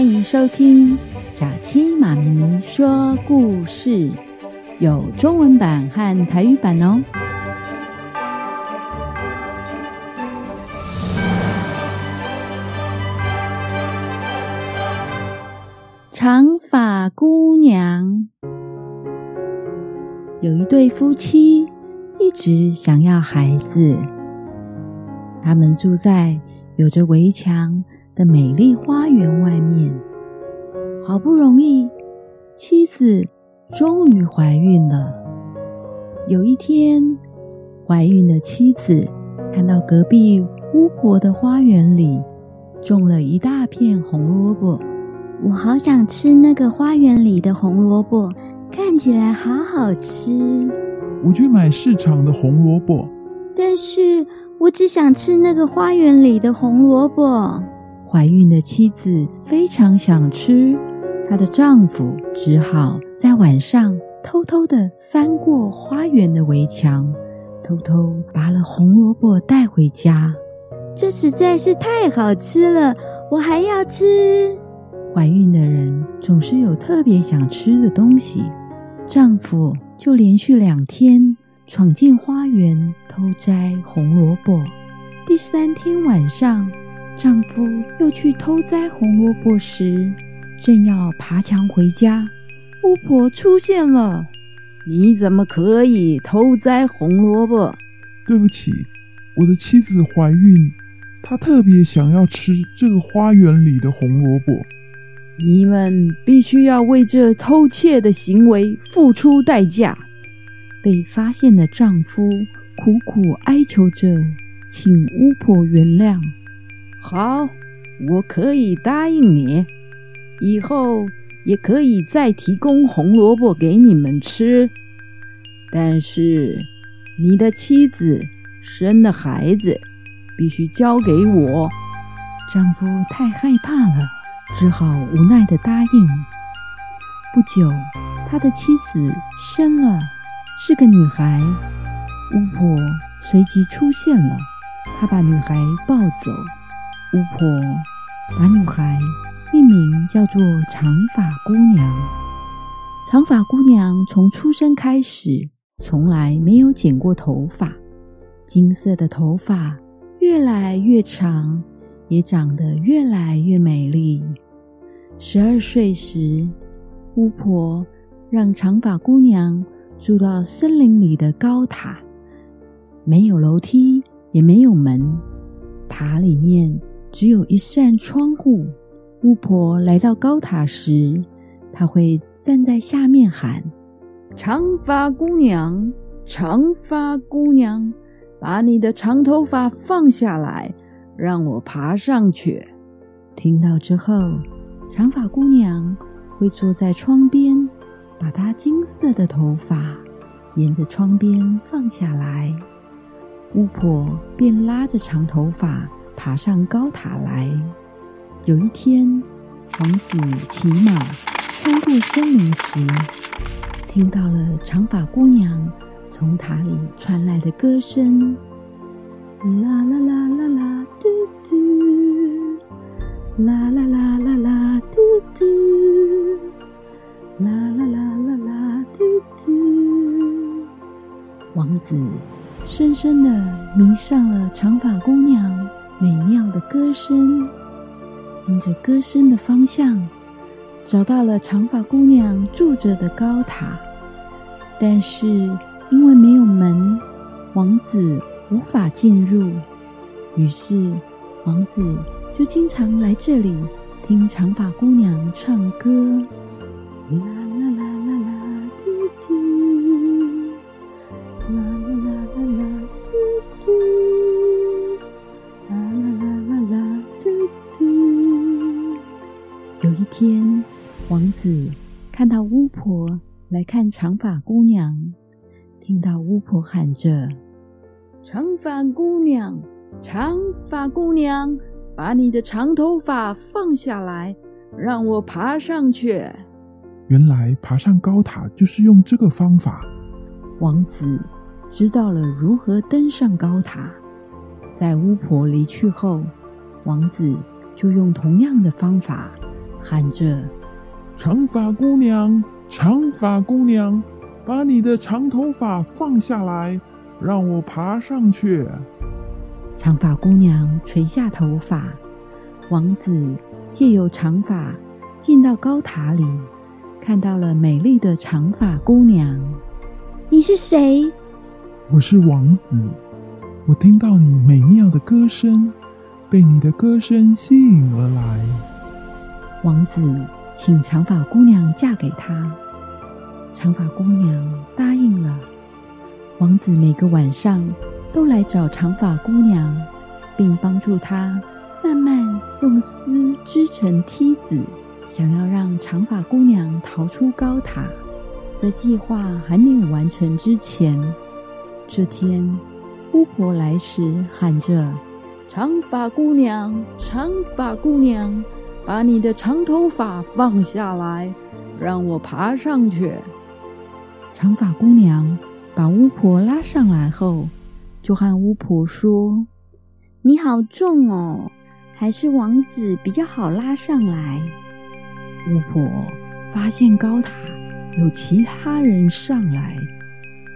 欢迎收听小七妈咪说故事，有中文版和台语版哦。长发姑娘。有一对夫妻一直想要孩子，他们住在有着围墙的美丽花园外面。好不容易，妻子终于怀孕了。有一天，怀孕的妻子看到隔壁巫婆的花园里种了一大片红萝卜。我好想吃那个花园里的红萝卜，看起来好好吃。我去买市场的红萝卜，但是我只想吃那个花园里的红萝卜。怀孕的妻子非常想吃，她的丈夫只好在晚上偷偷地翻过花园的围墙，偷偷拔了红萝卜带回家。这实在是太好吃了，我还要吃。怀孕的人总是有特别想吃的东西，丈夫就连续两天闯进花园偷摘红萝卜。第三天晚上，丈夫又去偷摘红萝卜时，正要爬墙回家，巫婆出现了。你怎么可以偷摘红萝卜？对不起，我的妻子怀孕，她特别想要吃这个花园里的红萝卜。你们必须要为这偷窃的行为付出代价。被发现的丈夫苦苦哀求着，请巫婆原谅。好，我可以答应你，以后也可以再提供红萝卜给你们吃。但是，你的妻子生的孩子必须交给我。丈夫太害怕了。只好无奈地答应。不久，他的妻子生了，是个女孩。巫婆随即出现了，她把女孩抱走。巫婆把女孩命名叫做长发姑娘。长发姑娘从出生开始，从来没有剪过头发，金色的头发越来越长。也长得越来越美丽。十二岁时，巫婆让长发姑娘住到森林里的高塔，没有楼梯，也没有门，塔里面只有一扇窗户。巫婆来到高塔时，她会站在下面喊：“长发姑娘，长发姑娘，把你的长头发放下来。”让我爬上去。听到之后，长发姑娘会坐在窗边，把她金色的头发沿着窗边放下来。巫婆便拉着长头发爬上高塔来。有一天，王子骑马穿过森林时，听到了长发姑娘从塔里传来的歌声。啦啦啦啦啦，嘟嘟，啦啦啦啦啦，嘟嘟，啦啦啦啦啦，嘟嘟。王子深深的迷上了长发姑娘美妙的歌声，跟着歌声的方向，找到了长发姑娘住着的高塔。但是因为没有门，王子。无法进入，于是王子就经常来这里听长发姑娘唱歌。有一天，王子看到巫婆来看长发姑娘，听到巫婆喊着。长发姑娘，长发姑娘，把你的长头发放下来，让我爬上去。原来爬上高塔就是用这个方法。王子知道了如何登上高塔。在巫婆离去后，王子就用同样的方法喊着：“长发姑娘，长发姑娘，把你的长头发放下来，让我爬上去。”长发姑娘垂下头发，王子借由长发进到高塔里，看到了美丽的长发姑娘。你是谁？我是王子。我听到你美妙的歌声，被你的歌声吸引而来。王子请长发姑娘嫁给他，长发姑娘答应了。王子每个晚上都来找长发姑娘，并帮助她慢慢用丝织成梯子，想要让长发姑娘逃出高塔。在计划还没有完成之前，这天，巫婆来时喊着：“长发姑娘，长发姑娘，把你的长头发放下来，让我爬上去。”长发姑娘把巫婆拉上来后，就和巫婆说：“你好重哦，还是王子比较好拉上来。”巫婆发现高塔。有其他人上来，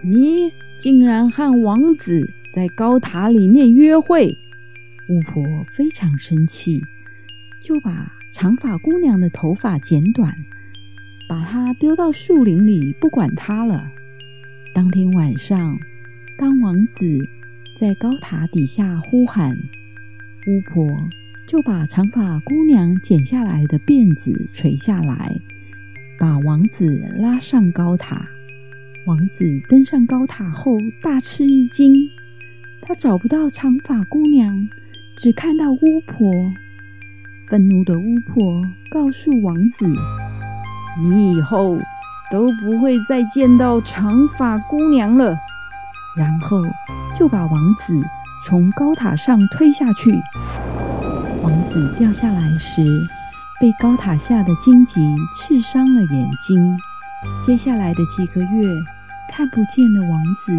你竟然和王子在高塔里面约会！巫婆非常生气，就把长发姑娘的头发剪短，把她丢到树林里，不管她了。当天晚上，当王子在高塔底下呼喊，巫婆就把长发姑娘剪下来的辫子垂下来。把王子拉上高塔。王子登上高塔后，大吃一惊。他找不到长发姑娘，只看到巫婆。愤怒的巫婆告诉王子：“你以后都不会再见到长发姑娘了。”然后就把王子从高塔上推下去。王子掉下来时，被高塔下的荆棘刺伤了眼睛。接下来的几个月，看不见的王子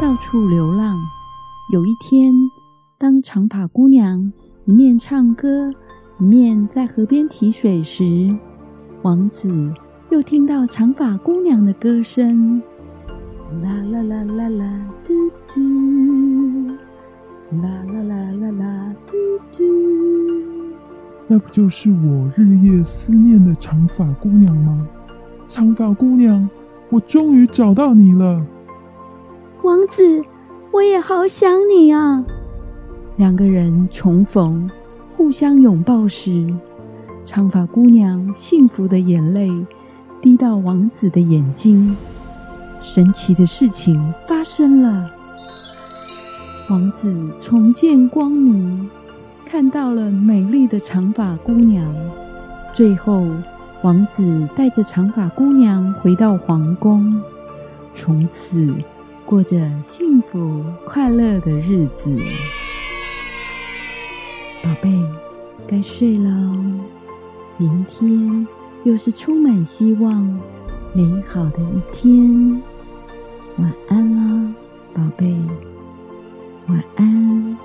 到处流浪。有一天，当长发姑娘一面唱歌，面在河边提水时，王子又听到长发姑娘的歌声：啦啦啦啦啦，嘟嘟，啦啦啦啦啦，嘟嘟。那不就是我日夜思念的长发姑娘吗？长发姑娘，我终于找到你了。王子，我也好想你啊！两个人重逢，互互相拥抱时，长发姑娘幸福的眼泪滴到王子的眼睛。神奇的事情发生了，王子重见光明。看到了美丽的长发姑娘，最后王子带着长发姑娘回到皇宫，从此过着幸福快乐的日子。宝贝，该睡了，明天又是充满希望、美好的一天。晚安了，宝贝，晚安。